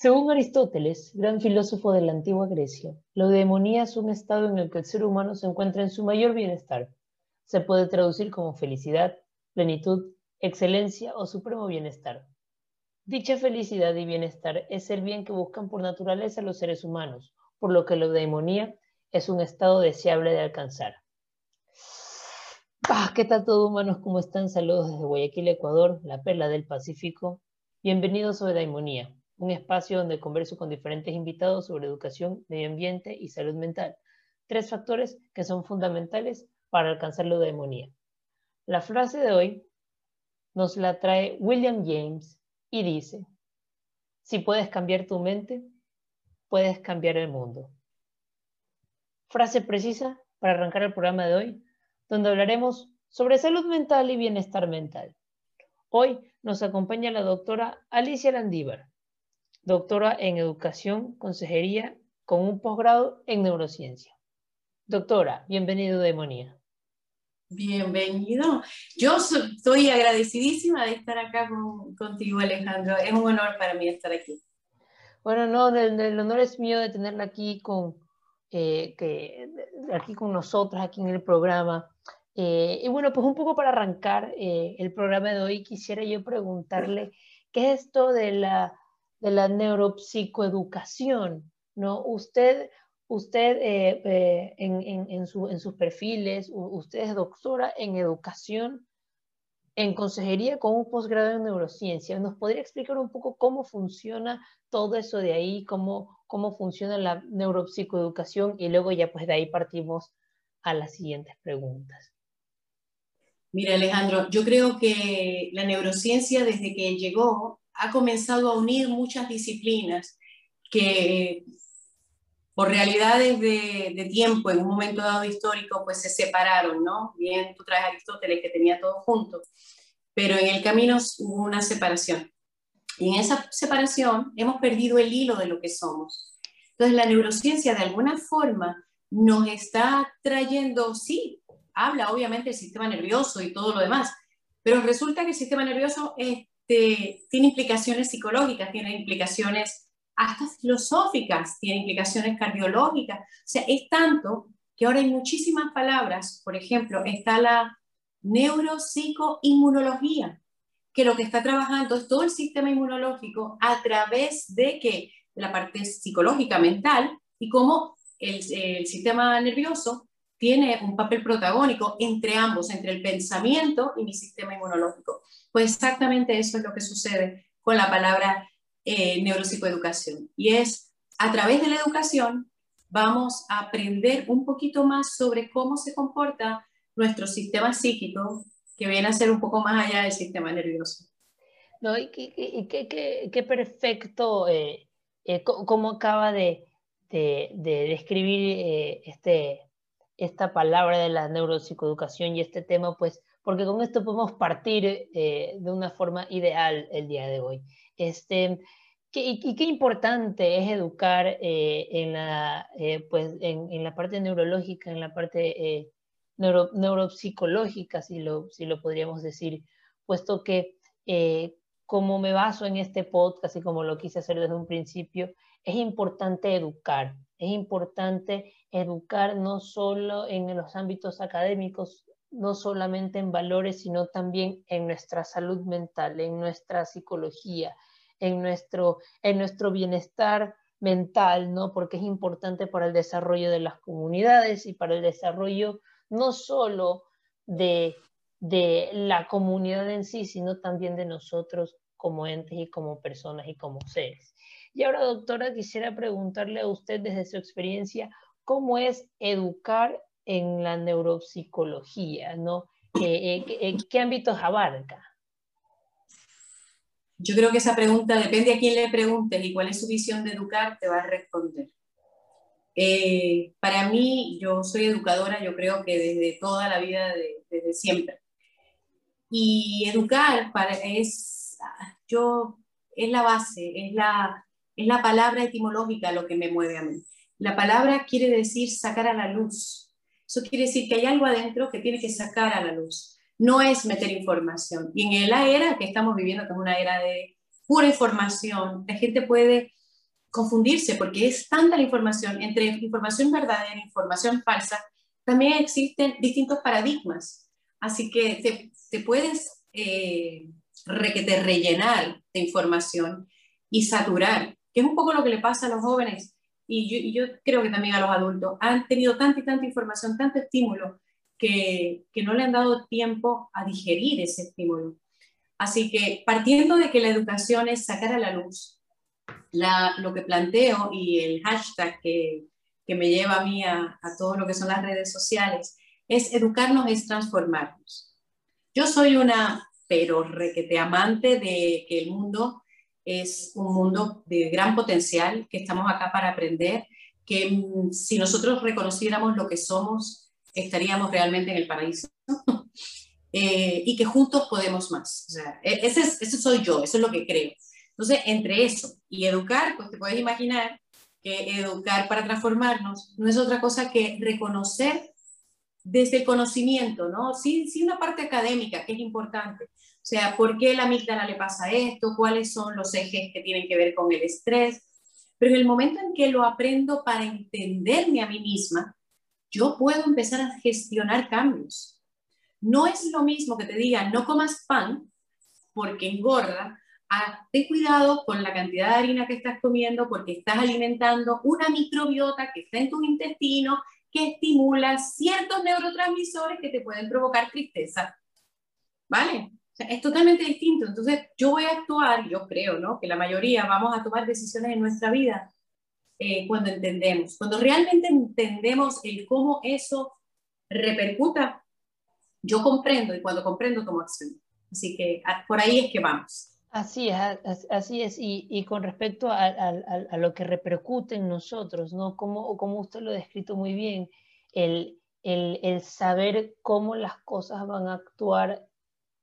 Según Aristóteles, gran filósofo de la antigua Grecia, la eudemonía es un estado en el que el ser humano se encuentra en su mayor bienestar. Se puede traducir como felicidad, plenitud, excelencia o supremo bienestar. Dicha felicidad y bienestar es el bien que buscan por naturaleza los seres humanos, por lo que la eudemonía es un estado deseable de alcanzar. Ah, ¿Qué tal todos humanos? ¿Cómo están? Saludos desde Guayaquil, Ecuador, la perla del Pacífico. Bienvenidos a Eudemonía, un espacio donde converso con diferentes invitados sobre educación, medio ambiente y salud mental, tres factores que son fundamentales para alcanzar la eudemonía. La frase de hoy nos la trae William James y dice, si puedes cambiar tu mente, puedes cambiar el mundo. Frase precisa para arrancar el programa de hoy, donde hablaremos sobre salud mental y bienestar mental. Hoy nos acompaña la doctora Alicia Landívar, doctora en Educación, Consejería, con un posgrado en Neurociencia. Doctora, bienvenido Demonía. Bienvenido. Yo estoy agradecidísima de estar acá contigo, Alejandro. Es un honor para mí estar aquí. Bueno, no, el, honor es mío de tenerla aquí con, eh, que, aquí con nosotros, aquí en el programa. Eh, y bueno, pues un poco para arrancar eh, el programa de hoy, quisiera yo preguntarle qué es esto de la de la neuropsicoeducación, ¿no? Usted, usted eh, eh, en, sus perfiles, usted es doctora en educación, en consejería con un posgrado en neurociencia. ¿Nos podría explicar un poco cómo funciona todo eso de ahí, cómo, cómo funciona la neuropsicoeducación y luego ya pues de ahí partimos a las siguientes preguntas? Mira, Alejandro, yo creo que la neurociencia desde que llegó ha comenzado a unir muchas disciplinas que por realidades de, tiempo, en un momento dado histórico, pues se separaron, ¿no? Bien, tú traes Aristóteles que tenía todo junto, pero en el camino hubo una separación. Y en esa separación hemos perdido el hilo de lo que somos. Entonces la neurociencia de alguna forma nos está trayendo, sí, habla obviamente del sistema nervioso y todo lo demás, pero resulta que el sistema nervioso es este, tiene implicaciones psicológicas, tiene implicaciones hasta filosóficas, tiene implicaciones cardiológicas. O sea, es tanto que ahora hay muchísimas palabras. Por ejemplo, está la neuropsicoinmunología, que lo que está trabajando es todo el sistema inmunológico a través de que la parte psicológica, mental, y cómo el, el sistema nervioso tiene un papel protagónico entre ambos, entre el pensamiento y mi sistema inmunológico. Pues exactamente eso es lo que sucede con la palabra eh, neuropsicoeducación. Y es a través de la educación vamos a aprender un poquito más sobre cómo se comporta nuestro sistema psíquico, que viene a ser un poco más allá del sistema nervioso. No, y qué, perfecto, eh, eh, cómo acaba de, describir eh, este, esta palabra de la neuropsicoeducación y este tema, pues porque con esto podemos partir eh, de una forma ideal el día de hoy. Este, y, qué importante es educar eh, en, la, eh, pues en, la parte neurológica, en la parte neuro, neuropsicológica, si lo, si lo podríamos decir, puesto que como me baso en este podcast y como lo quise hacer desde un principio, es importante educar, es importante educar no solo en los ámbitos académicos, no solamente en valores, sino también en nuestra salud mental, en nuestra psicología, en nuestro, en nuestro bienestar mental, ¿no? Porque es importante para el desarrollo de las comunidades y para el desarrollo no solo de, de la comunidad en sí, sino también de nosotros como entes y como personas y como seres. Y ahora, doctora, quisiera preguntarle a usted desde su experiencia, ¿cómo es educar en la neuropsicología, ¿no? Eh, eh, ¿Qué ámbitos abarca? Yo creo que esa pregunta depende a quién le preguntes y cuál es su visión de educar, te va a responder. Eh, para mí, yo soy educadora, yo creo que desde toda la vida, desde siempre. Y educar para, es, yo, es la base, es la, es la palabra etimológica lo que me mueve a mí. La palabra quiere decir sacar a la luz, eso quiere decir que hay algo adentro que tiene que sacar a la luz. No es meter información. Y en la era que estamos viviendo, que es una era de pura información, la gente puede confundirse porque es tanta la información, entre información verdadera e información falsa, también existen distintos paradigmas. Así que te puedes eh, rellenar de información y saturar, que es un poco lo que le pasa a los jóvenes y yo, creo que también a los adultos. Han tenido tanta y tanta información, tanto estímulo, que, que no le han dado tiempo a digerir ese estímulo. Así que partiendo de que la educación es sacar a la luz lo que planteo y el hashtag que, que me lleva a mí a, a, todo lo que son las redes sociales, es educarnos es transformarnos. Yo soy una, pero requete amante de que el mundo es un mundo de gran potencial, que estamos acá para aprender, que si nosotros reconociéramos lo que somos, estaríamos realmente en el paraíso. eh, y que juntos podemos más. O e, ese, es, ese soy yo, eso es lo que creo. Entonces, entre eso y educar, pues te puedes imaginar que educar para transformarnos no es otra cosa que reconocer desde el conocimiento, ¿no? Sí, sí una parte académica que es importante. O sea, ¿por qué la amígdala le pasa esto? ¿Cuáles son los ejes que tienen que ver con el estrés? Pero en el momento en que lo aprendo para entenderme a mí misma, yo puedo empezar a gestionar cambios. No es lo mismo que te digan, no comas pan porque engorda, ten cuidado con la cantidad de harina que estás comiendo porque estás alimentando una microbiota que está en tu intestino que estimula ciertos neurotransmisores que te pueden provocar tristeza. ¿Vale? es totalmente distinto. Entonces, yo voy a actuar, yo creo, ¿no? Que la mayoría vamos a tomar decisiones en nuestra vida eh, cuando entendemos, cuando realmente entendemos el cómo eso repercuta, yo comprendo y cuando comprendo tomo acción. Así que por ahí es que vamos. Así es, así es. Y, con respecto a, lo que repercute en nosotros, ¿no? Como, como usted lo ha descrito muy bien, el, el, saber cómo las cosas van a actuar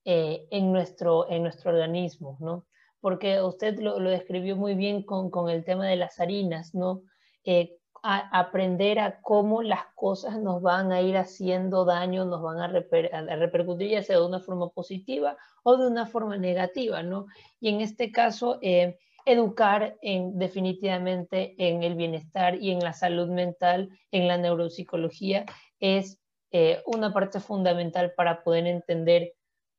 eh, en, nuestro, en nuestro organismo, ¿no? Porque usted lo, lo describió muy bien con, con, el tema de las harinas, ¿no? Eh, aprender a cómo las cosas nos van a ir haciendo daño, nos van a, repercutir ya sea de una forma positiva o de una forma negativa, ¿no? Y en este caso, eh, educar en, definitivamente en el bienestar y en la salud mental, en la neuropsicología, es eh, una parte fundamental para poder entender,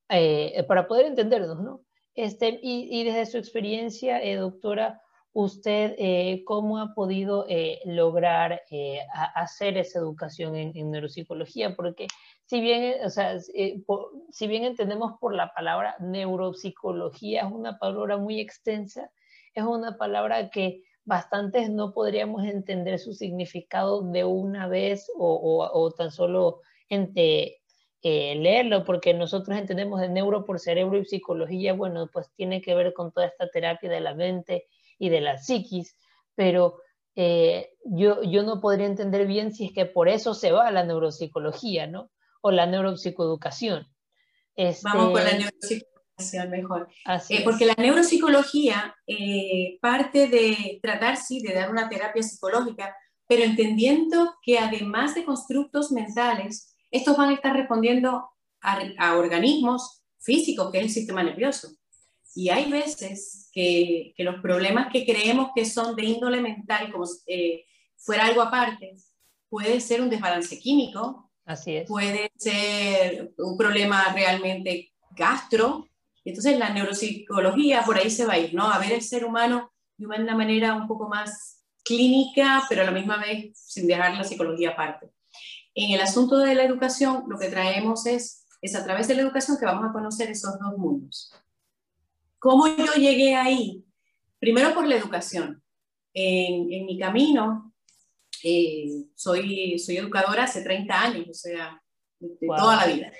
eh, para poder entendernos, ¿no? Este, y, y desde su experiencia, doctora, usted eh, cómo ha podido eh, lograr eh, hacer esa educación en, neuropsicología, porque si bien, o sea, si bien entendemos por la palabra neuropsicología, es una palabra muy extensa, es una palabra que bastantes no podríamos entender su significado de una vez o, o tan solo entre, leerlo, porque nosotros entendemos de neuro por cerebro y psicología, bueno, pues tiene que ver con toda esta terapia de la mente y de la psiquis, pero eh, yo, yo no podría entender bien si es que por eso se va la neuropsicología, ¿no? O la neuropsicoeducación. Este... Vamos con la neuropsicoeducación mejor. Eh, porque la neuropsicología eh, parte de tratar, sí, de dar una terapia psicológica, pero entendiendo que además de constructos mentales, estos van a estar respondiendo a, a organismos físicos, que es el sistema nervioso. Y hay veces que, que, los problemas que creemos que son de índole mental, como eh, fuera algo aparte, puede ser un desbalance químico, Así es. puede ser un problema realmente gastro. Entonces la neuropsicología por ahí se va a ir, ¿no? A ver el ser humano de una manera un poco más clínica, pero a la misma vez sin dejar la psicología aparte. En el asunto de la educación, lo que traemos es, es a través de la educación que vamos a conocer esos dos mundos. ¿Cómo yo llegué ahí? Primero por la educación. En, mi camino, eh, soy, soy educadora hace 30 años, o sea, de, toda la vida.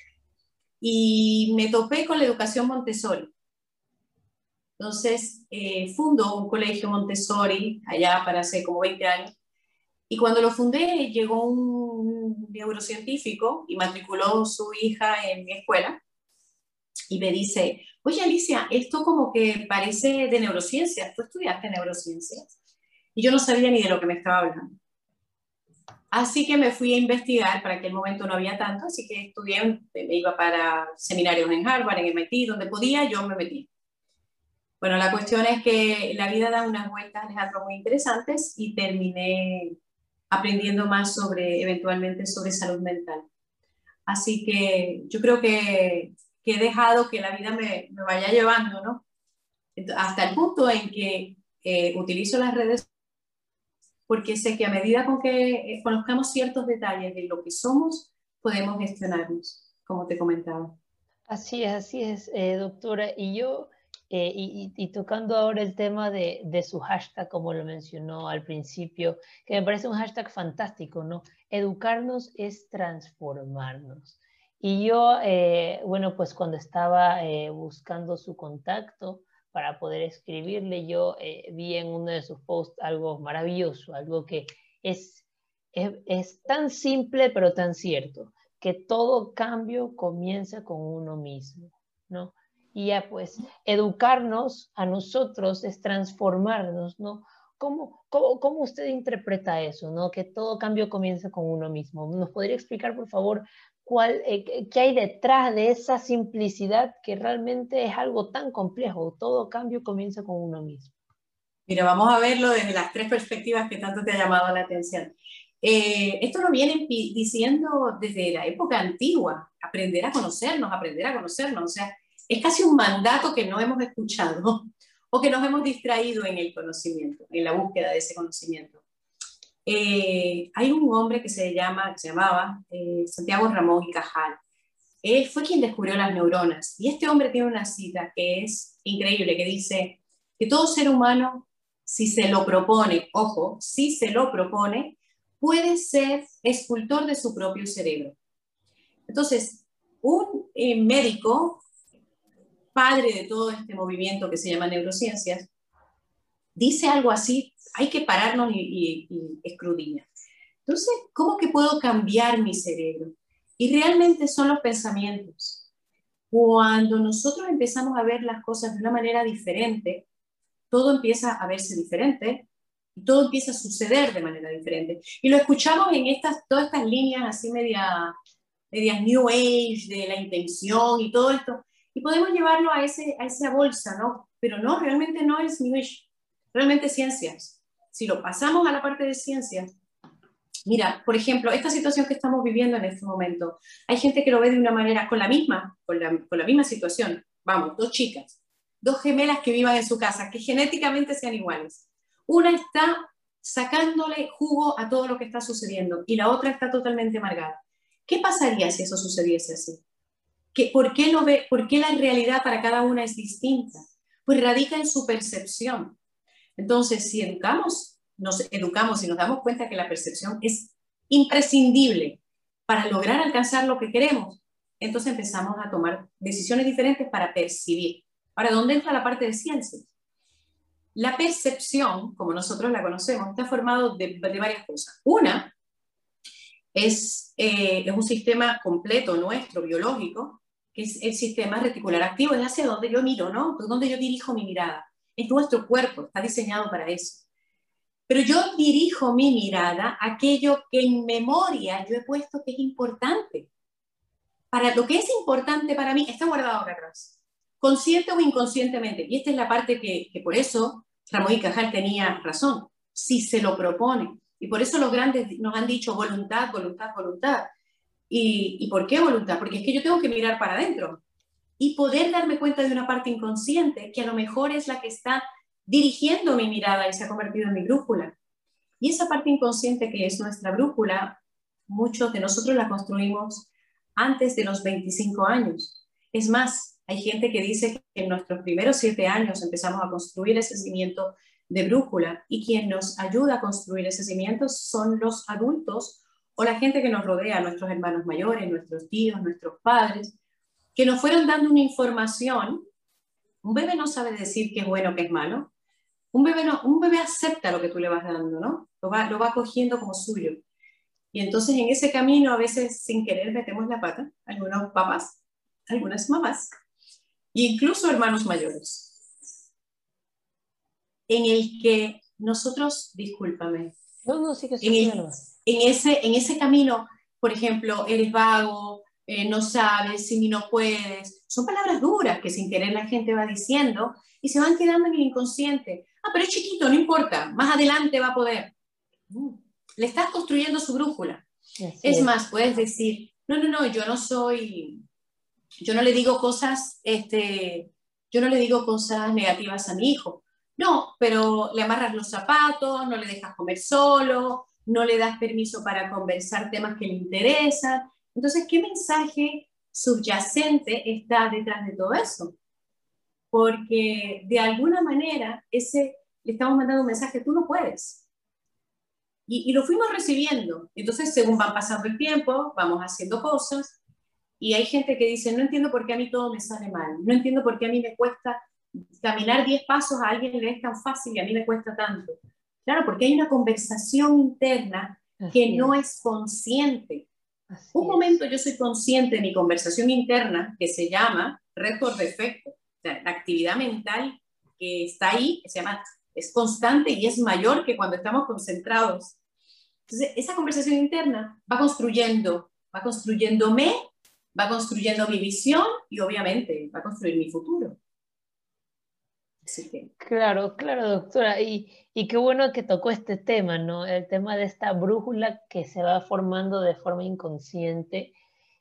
Y me topé con la educación Montessori. Entonces, eh, fundo un colegio Montessori allá para hace como 20 años. Y cuando lo fundé, llegó un neurocientífico y matriculó su hija en mi escuela y me dice, oye Alicia, esto como que parece de neurociencias, tú estudiaste neurociencias. Y yo no sabía ni de lo que me estaba hablando. Así que me fui a investigar, para aquel momento no había tanto, así que estudié, me iba para seminarios en Harvard, en MIT, donde podía, yo me metí. Bueno, la cuestión es que la vida da unas vueltas, Alejandro, muy interesantes y terminé aprendiendo más sobre, eventualmente, sobre salud mental. Así que yo creo que, que he dejado que la vida me, me, vaya llevando, ¿no? Hasta el punto en que eh, utilizo las redes porque sé que a medida con que eh, conozcamos ciertos detalles de lo que somos, podemos gestionarnos, como te comentaba. Así es, así es, eh, doctora. Y yo, eh, y, tocando ahora el tema de, de, su hashtag, como lo mencionó al principio, que me parece un hashtag fantástico, ¿no? Educarnos es transformarnos. Y yo, bueno, pues cuando estaba buscando su contacto, para poder escribirle. Yo eh, vi en uno de sus posts algo maravilloso, algo que es, es, tan simple pero tan cierto, que todo cambio comienza con uno mismo, ¿no? Y ya pues educarnos a nosotros es transformarnos, ¿no? ¿Cómo, cómo, cómo usted interpreta eso, ¿no? Que todo cambio comienza con uno mismo. ¿Nos podría explicar, por favor, cuál, eh, qué hay detrás de esa simplicidad que realmente es algo tan complejo. Todo cambio comienza con uno mismo. Mira, vamos a verlo desde las tres perspectivas que tanto te ha llamado la atención. Eh, esto lo vienen diciendo desde la época antigua, aprender a conocernos, aprender a conocernos. O sea, es casi un mandato que no hemos escuchado o que nos hemos distraído en el conocimiento, en la búsqueda de ese conocimiento. Eh, hay un hombre que se, llama, llamaba eh, Santiago Ramón y Cajal. Él fue quien descubrió las neuronas. Y este hombre tiene una cita que es increíble, que dice que todo ser humano, si se lo propone, ojo, si se lo propone, puede ser escultor de su propio cerebro. Entonces, un eh, médico, padre de todo este movimiento que se llama neurociencias, dice algo así hay que pararnos y, y, escrudinar. Entonces, ¿cómo que puedo cambiar mi cerebro? Y realmente son los pensamientos. Cuando nosotros empezamos a ver las cosas de una manera diferente, todo empieza a verse diferente y todo empieza a suceder de manera diferente. Y lo escuchamos en estas, todas estas líneas así media, medias New Age, de la intención y todo esto. Y podemos llevarlo a, ese, a esa bolsa, ¿no? Pero no, realmente no es New Age, realmente ciencias si lo pasamos a la parte de ciencia, mira, por ejemplo, esta situación que estamos viviendo en este momento, hay gente que lo ve de una manera, con la misma, con la, misma situación, vamos, dos chicas, dos gemelas que vivan en su casa, que genéticamente sean iguales. Una está sacándole jugo a todo lo que está sucediendo y la otra está totalmente amargada. ¿Qué pasaría si eso sucediese así? ¿Qué, por, qué lo ve, ¿Por qué la realidad para cada una es distinta? Pues radica en su percepción. Entonces, si educamos, nos educamos y nos damos cuenta que la percepción es imprescindible para lograr alcanzar lo que queremos, entonces empezamos a tomar decisiones diferentes para percibir. Ahora, ¿dónde entra la parte de ciencias? La percepción, como nosotros la conocemos, está formado de, varias cosas. Una es, eh, es un sistema completo nuestro, biológico, que es el sistema reticular activo, es hacia donde yo miro, ¿no? Donde yo dirijo mi mirada es nuestro cuerpo, está diseñado para eso. Pero yo dirijo mi mirada a aquello que en memoria yo he puesto que es importante. Para lo que es importante para mí está guardado acá atrás, consciente o inconscientemente. Y esta es la parte que, por eso Ramón y Cajal tenía razón, si se lo propone. Y por eso los grandes nos han dicho voluntad, voluntad, voluntad. ¿Y, ¿Y por qué voluntad? Porque es que yo tengo que mirar para adentro y poder darme cuenta de una parte inconsciente que a lo mejor es la que está dirigiendo mi mirada y se ha convertido en mi brújula. Y esa parte inconsciente que es nuestra brújula, muchos de nosotros la construimos antes de los 25 años. Es más, hay gente que dice que en nuestros primeros siete años empezamos a construir ese cimiento de brújula y quien nos ayuda a construir ese cimiento son los adultos o la gente que nos rodea, nuestros hermanos mayores, nuestros tíos, nuestros padres, que nos fueron dando una información. Un bebé no sabe decir qué es bueno, qué es malo. Un bebé, no, un bebé acepta lo que tú le vas dando, ¿no? Lo va, lo va cogiendo como suyo. Y entonces en ese camino a veces sin querer metemos la pata, algunos papás, algunas mamás, e incluso hermanos mayores, en el que nosotros, discúlpame, no, no, sí que en, en, ese, en ese camino, por ejemplo, eres vago, eh, no sabes, si no puedes. Son palabras duras que sin querer la gente va diciendo y se van quedando en el inconsciente. Ah, pero es chiquito, no importa, más adelante va a poder. Mm. Le estás construyendo su brújula. Es, más, puedes decir, no, no, no, yo no soy, yo no le digo cosas, este, yo no le digo cosas negativas a mi hijo. No, pero le amarras los zapatos, no le dejas comer solo, no le das permiso para conversar temas que le interesan. Entonces, ¿qué mensaje subyacente está detrás de todo eso? Porque de alguna manera ese, le estamos mandando un mensaje, tú no puedes. Y, y lo fuimos recibiendo. Entonces, según van pasando el tiempo, vamos haciendo cosas. Y hay gente que dice, no entiendo por qué a mí todo me sale mal, no entiendo por qué a mí me cuesta caminar 10 pasos a alguien le es tan fácil y a mí me cuesta tanto. Claro, porque hay una conversación interna que no es consciente. Un momento yo soy consciente de mi conversación interna que se llama red por defecto. la actividad mental que está ahí, se llama, es constante y es mayor que cuando estamos concentrados. Entonces, esa conversación interna va construyendo, va construyéndome, va construyendo mi visión y obviamente va a construir mi futuro. Claro, claro, doctora. Y, y qué bueno que tocó este tema, ¿no? El tema de esta brújula que se va formando de forma inconsciente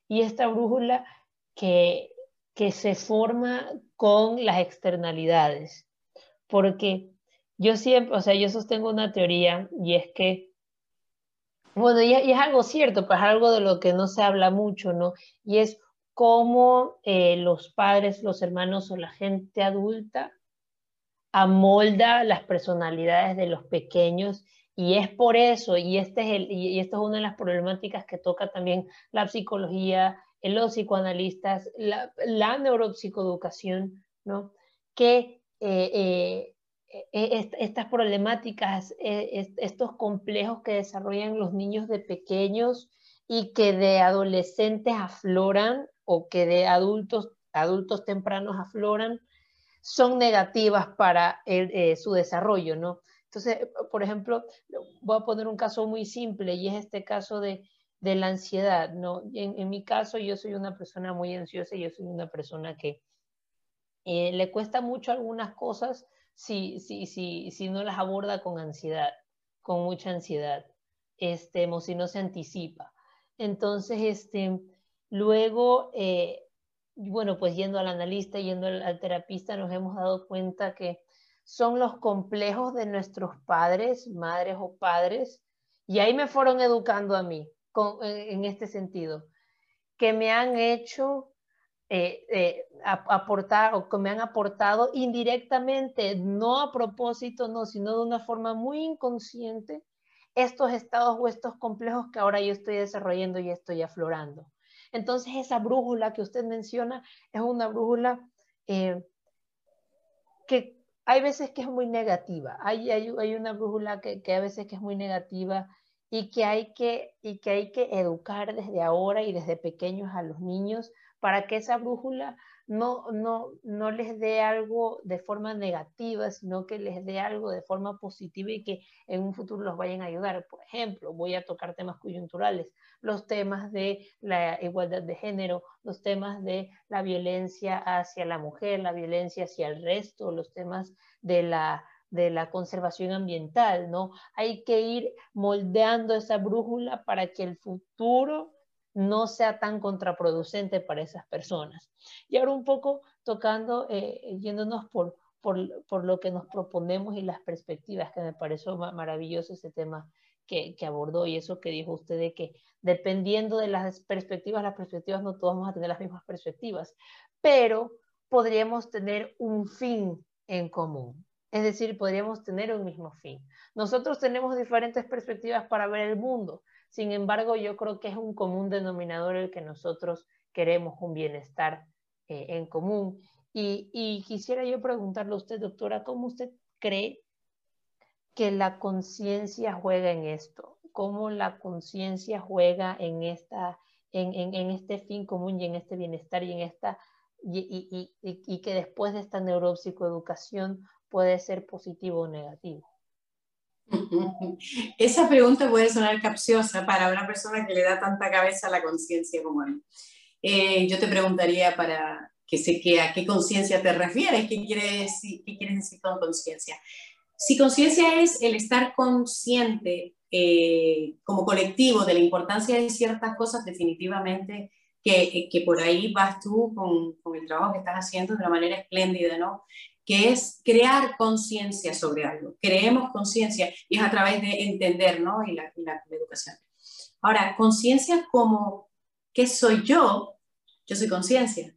y esta brújula que, que se forma con las externalidades. Porque yo siempre, o sea, yo sostengo una teoría y es que, bueno, y, es algo cierto, pues algo de lo que no se habla mucho, ¿no? Y es cómo eh, los padres, los hermanos o la gente adulta amolda las personalidades de los pequeños y es por eso, y, este es el, y esto es una de las problemáticas que toca también la psicología, los psicoanalistas, la, la neuropsicoeducación, ¿no? que eh, eh, e, estas problemáticas, e, estos complejos que desarrollan los niños de pequeños y que de adolescentes afloran o que de adultos, adultos tempranos afloran, son negativas para eh, su desarrollo, ¿no? Entonces, por ejemplo, voy a poner un caso muy simple y es este caso de, la ansiedad, ¿no? En, mi caso, yo soy una persona muy ansiosa y yo soy una persona que eh, le cuesta mucho algunas cosas si, si, si, si no las aborda con ansiedad, con mucha ansiedad, este, o si no se anticipa. Entonces, este, luego, eh, bueno, pues yendo al analista, yendo al, terapista, nos hemos dado cuenta que son los complejos de nuestros padres, madres o padres, y ahí me fueron educando a mí en este sentido, que me han hecho eh, eh, aportar o que me han aportado indirectamente, no a propósito, no, sino de una forma muy inconsciente, estos estados o estos complejos que ahora yo estoy desarrollando y estoy aflorando. Entonces esa brújula que usted menciona es una brújula eh, que hay veces que es muy negativa, hay, hay, una brújula que, que, a veces que es muy negativa y que, hay que, y que hay que educar desde ahora y desde pequeños a los niños para que esa brújula no, no, no les dé algo de forma negativa, sino que les dé algo de forma positiva y que en un futuro los vayan a ayudar. Por ejemplo, voy a tocar temas coyunturales, los temas de la igualdad de género, los temas de la violencia hacia la mujer, la violencia hacia el resto, los temas de la de la conservación ambiental, ¿no? Hay que ir moldeando esa brújula para que el futuro no sea tan contraproducente para esas personas. Y ahora un poco tocando, eh, yéndonos por, por, lo que nos proponemos y las perspectivas, que me pareció maravilloso ese tema que, abordó y eso que dijo usted de que dependiendo de las perspectivas, las perspectivas no todos vamos a tener las mismas perspectivas, pero podríamos tener un fin en común. Es decir, podríamos tener un mismo fin. Nosotros tenemos diferentes perspectivas para ver el mundo, sin embargo, yo creo que es un común denominador el que nosotros queremos un bienestar eh, en común. Y, quisiera yo preguntarle a usted, doctora, ¿cómo usted cree que la conciencia juega en esto? ¿Cómo la conciencia juega en, esta, en, este fin común y en este bienestar y en esta y, y, que después de esta neuropsicoeducación puede ser positivo o negativo. Esa pregunta puede sonar capciosa para una persona que le da tanta cabeza a la conciencia como mí. eh, yo te preguntaría para que sé que a qué conciencia te refieres, qué, quiere decir, qué quieres decir con conciencia. Si conciencia es el estar consciente eh, como colectivo de la importancia de ciertas cosas, definitivamente que, que por ahí vas tú con, con, el trabajo que estás haciendo de una manera espléndida, ¿no? Que es crear conciencia sobre algo. Creemos conciencia y es a través de entender, ¿no? Y la, y la, educación. Ahora, conciencia como, ¿qué soy yo? Yo soy conciencia.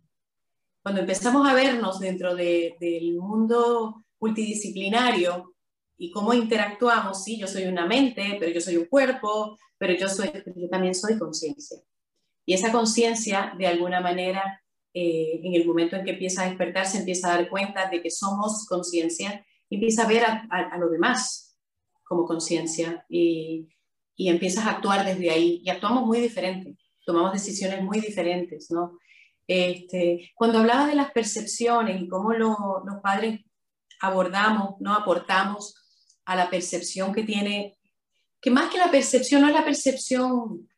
Cuando empezamos a vernos dentro de, del mundo multidisciplinario y cómo interactuamos, sí, yo soy una mente, pero yo soy un cuerpo, pero yo, soy, yo también soy conciencia. Y esa conciencia, de alguna manera, eh, en el momento en que empieza a despertar, se empieza a dar cuenta de que somos conciencia, empieza a ver a, a, a lo demás como conciencia y, y, empiezas a actuar desde ahí. Y actuamos muy diferente, tomamos decisiones muy diferentes, ¿no? Este, cuando hablaba de las percepciones y cómo lo, los padres abordamos, no aportamos a la percepción que tiene, que más que la percepción no es la percepción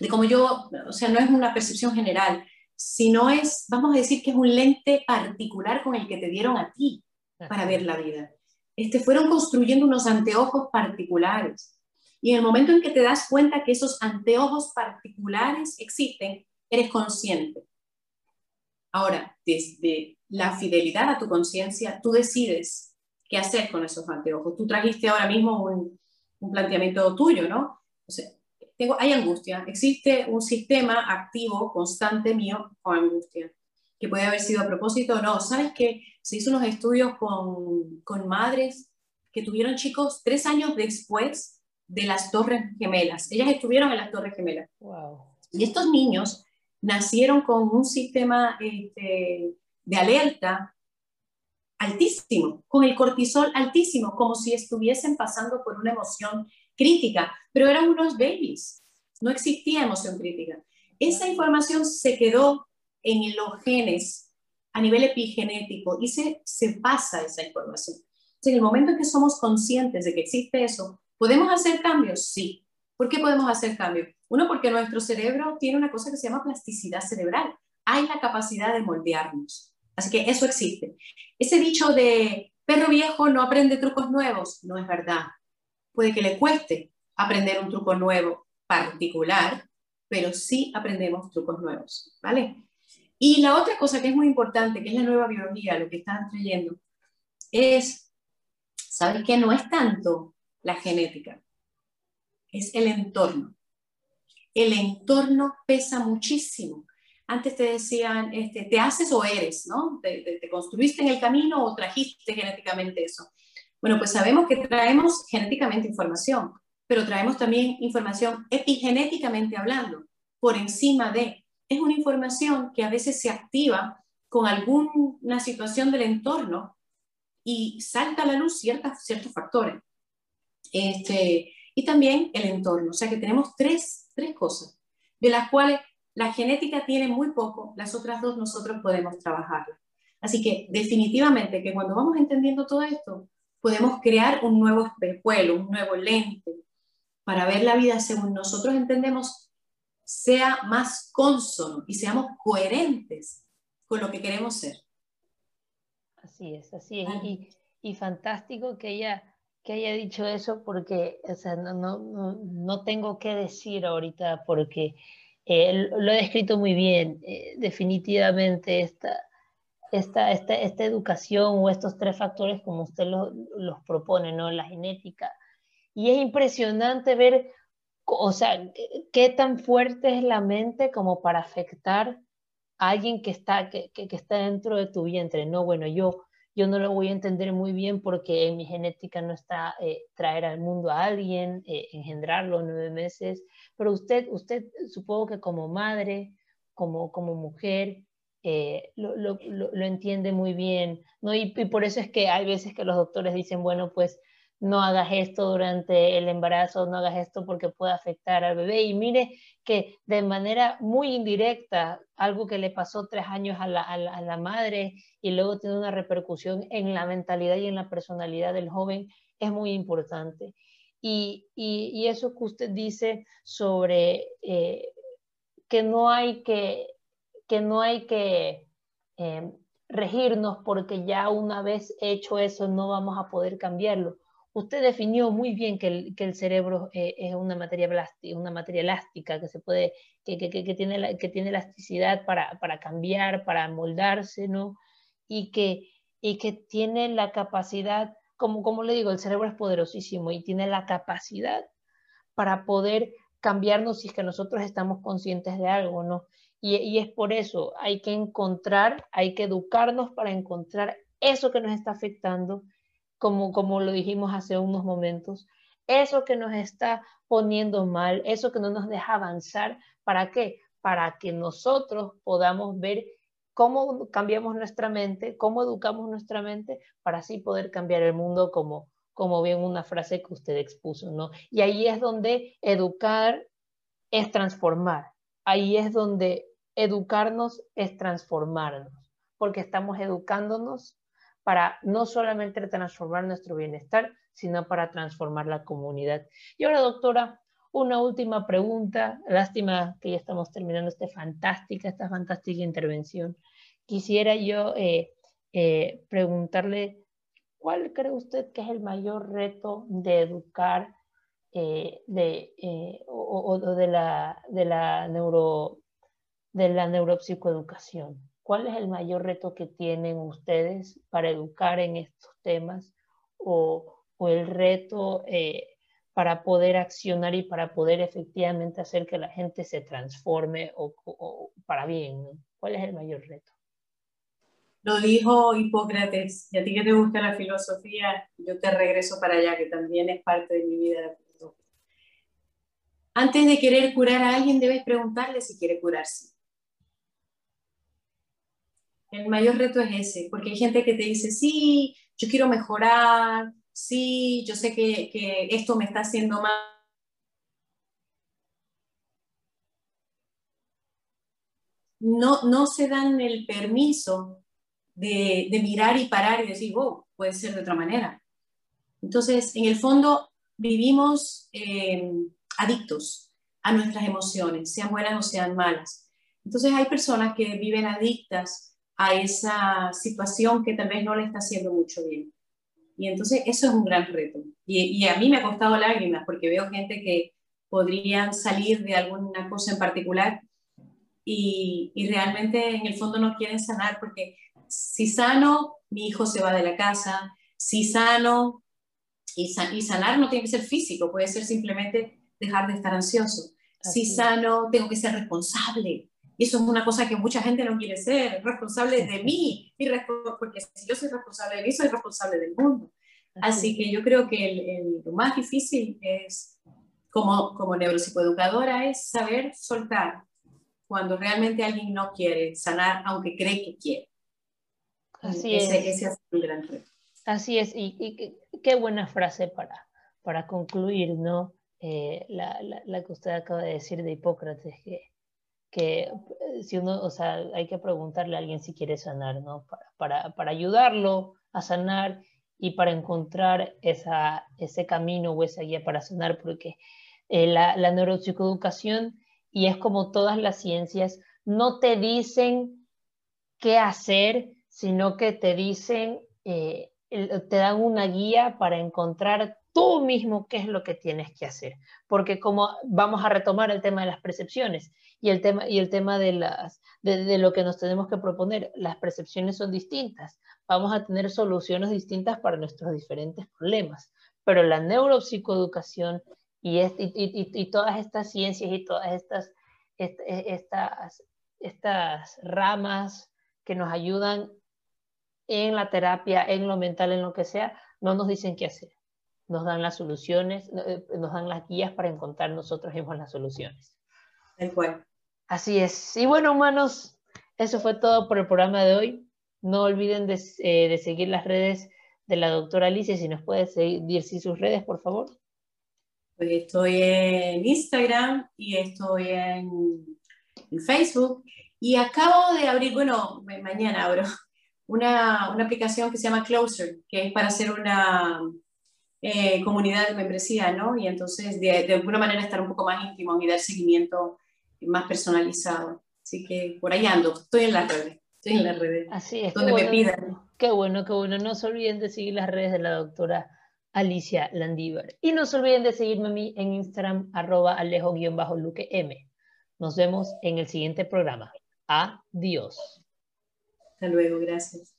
de como yo, o sea, no es una percepción general, sino es, vamos a decir que es un lente particular con el que te dieron a ti para ver la vida. Este, fueron construyendo unos anteojos particulares. Y en el momento en que te das cuenta que esos anteojos particulares existen, eres consciente. Ahora, desde la fidelidad a tu conciencia, tú decides qué hacer con esos anteojos. Tú trajiste ahora mismo un, un planteamiento tuyo, ¿no? O sea, tengo, hay angustia, existe un sistema activo constante mío con angustia, que puede haber sido a propósito o no. ¿Sabes que se hizo unos estudios con, con madres que tuvieron chicos tres años después de las Torres Gemelas? Ellas estuvieron en las Torres Gemelas. Wow. Y estos niños nacieron con un sistema este, de alerta altísimo, con el cortisol altísimo, como si estuviesen pasando por una emoción crítica, pero eran unos babies, no existía emoción crítica. Esa información se quedó en los genes a nivel epigenético y se, se pasa esa información. En el momento en que somos conscientes de que existe eso, ¿podemos hacer cambios? Sí. ¿Por qué podemos hacer cambios? Uno, porque nuestro cerebro tiene una cosa que se llama plasticidad cerebral. Hay la capacidad de moldearnos. Así que eso existe. Ese dicho de perro viejo no aprende trucos nuevos, no es verdad puede que le cueste aprender un truco nuevo particular, pero sí aprendemos trucos nuevos, ¿vale? Y la otra cosa que es muy importante, que es la nueva biología, lo que están trayendo, es, ¿sabes qué? No es tanto la genética, es el entorno. El entorno pesa muchísimo. Antes te decían, este, te haces o eres, ¿no? te construiste en el camino o trajiste genéticamente eso. Bueno, pues sabemos que traemos genéticamente información, pero traemos también información epigenéticamente hablando, por encima de. Es una información que a veces se activa con alguna situación del entorno y salta a la luz ciertas, ciertos factores. Este, y también el entorno. O sea que tenemos tres, tres cosas, de las cuales la genética tiene muy poco, las otras dos nosotros podemos trabajarlas. Así que definitivamente que cuando vamos entendiendo todo esto, podemos crear un nuevo espejuelo, un nuevo lente, para ver la vida según nosotros entendemos, sea más consono y seamos coherentes con lo que queremos ser. Así es, así es. Y, y, fantástico que ella, que haya dicho eso porque o sea, no, no, no, tengo que decir ahorita porque eh, lo he descrito muy bien. Eh, definitivamente esta, esta, esta, esta, educación o estos tres factores como usted los, los propone, ¿no? La genética. Y es impresionante ver, o sea, qué tan fuerte es la mente como para afectar a alguien que está, que, que, que está dentro de tu vientre. No, bueno, yo, yo no lo voy a entender muy bien porque en mi genética no está eh, traer al mundo a alguien, eh, engendrarlo nueve meses, pero usted, usted supongo que como madre, como, como mujer, eh, lo, lo, lo, entiende muy bien, ¿no? Y, por eso es que hay veces que los doctores dicen, bueno, pues no hagas esto durante el embarazo, no hagas esto porque puede afectar al bebé. Y mire que de manera muy indirecta, algo que le pasó tres años a la, a la, madre y luego tiene una repercusión en la mentalidad y en la personalidad del joven, es muy importante. Y, y, y eso que usted dice sobre eh, que no hay que que no hay que eh, regirnos porque ya una vez hecho eso no vamos a poder cambiarlo. Usted definió muy bien que el, que el cerebro eh, es una materia, una materia elástica, que, se puede, que, que, que tiene, que tiene elasticidad para, para, cambiar, para moldarse, ¿no? Y que, y que tiene la capacidad, como, como le digo, el cerebro es poderosísimo y tiene la capacidad para poder cambiarnos si es que nosotros estamos conscientes de algo, ¿no? Y, es por eso, hay que encontrar, hay que educarnos para encontrar eso que nos está afectando como, como lo dijimos hace unos momentos, eso que nos está poniendo mal, eso que no nos deja avanzar, ¿para qué? Para que nosotros podamos ver cómo cambiamos nuestra mente, cómo educamos nuestra mente, para así poder cambiar el mundo como, como bien una frase que usted expuso, ¿no? Y ahí es donde educar es transformar, ahí es donde educarnos es transformarnos, porque estamos educándonos para no solamente transformar nuestro bienestar, sino para transformar la comunidad. Y ahora, doctora, una última pregunta. Lástima que ya estamos terminando esta fantástica, esta fantástica intervención. Quisiera yo eh, eh, preguntarle, ¿cuál cree usted que es el mayor reto de educar eh, de, o, de, la, de, la neuro, de la neuropsicoeducación? ¿Cuál es el mayor reto que tienen ustedes para educar en estos temas o, el reto eh, para poder accionar y para poder efectivamente hacer que la gente se transforme o, para bien? ¿Cuál es el mayor reto? Lo dijo Hipócrates, y a ti que te gusta la filosofía, yo te regreso para allá, que también es parte de mi vida. Antes de querer curar a alguien, debes preguntarle si quiere curarse. El mayor reto es ese, porque hay gente que te dice, sí, yo quiero mejorar, sí, yo sé que, esto me está haciendo mal. No, no se dan el permiso de, mirar y parar y decir, oh, puede ser de otra manera. Entonces, en el fondo, vivimos eh, adictos a nuestras emociones, sean buenas o sean malas. Entonces, hay personas que viven adictas a esa situación que tal vez no le está haciendo mucho bien. Y entonces eso es un gran reto. Y, a mí me ha costado lágrimas porque veo gente que podrían salir de alguna cosa en particular y, y realmente en el fondo no quieren sanar porque si sano, mi hijo se va de la casa, si sano, y, y sanar no tiene que ser físico, puede ser simplemente dejar de estar ansioso. Si sano, tengo que ser responsable, y eso es una cosa que mucha gente no quiere ser, responsable de mí, y porque si yo soy responsable de mí, soy responsable del mundo. Así que yo creo que el, lo más difícil es, como, como neuropsicoeducadora, es saber soltar cuando realmente alguien no quiere sanar, aunque cree que quiere. Así es. Ese es un gran reto. Así es, y, qué buena frase para, para concluir, ¿no? Eh, la, la, la, que usted acaba de decir de Hipócrates, que que eh, si uno, o sea, hay que preguntarle a alguien si quiere sanar, ¿no? Para, para, ayudarlo a sanar y para encontrar esa, ese camino o esa guía para sanar, porque eh, la, la neuropsicoeducación, y es como todas las ciencias, no te dicen qué hacer, sino que te dicen, eh, te dan una guía para encontrar tú mismo qué es lo que tienes que hacer. Porque como vamos a retomar el tema de las percepciones, y el tema, y el tema de, las, de, lo que nos tenemos que proponer. Las percepciones son distintas. Vamos a tener soluciones distintas para nuestros diferentes problemas. Pero la neuropsicoeducación y, y, y, todas estas ciencias y todas estas, estas, estas ramas que nos ayudan en la terapia, en lo mental, en lo que sea, no nos dicen qué hacer. Nos dan las soluciones, eh, nos dan las guías para encontrar nosotros mismos las soluciones. Tal cual. Así es. Y bueno, humanos, eso fue todo por el programa de hoy. No olviden de, eh, seguir las redes de la doctora Alicia, si nos puede decir sus redes, por favor. Pues estoy en Instagram y estoy en, Facebook. Y acabo de abrir, bueno, mañana abro, una, aplicación que se llama Closer, que es para hacer una eh, comunidad de membresía, ¿no? Y entonces de, de alguna manera estar un poco más íntimo y dar seguimiento más personalizado. Así que por ahí ando, estoy en las redes, estoy en las redes. Así es. Donde me pidan. Qué bueno, qué bueno. No se olviden de seguir las redes de la doctora Alicia Landívar. Y no se olviden de seguirme a mí en Instagram, arroba alejo-luque M. Nos vemos en el siguiente programa. Adiós. Hasta luego, gracias.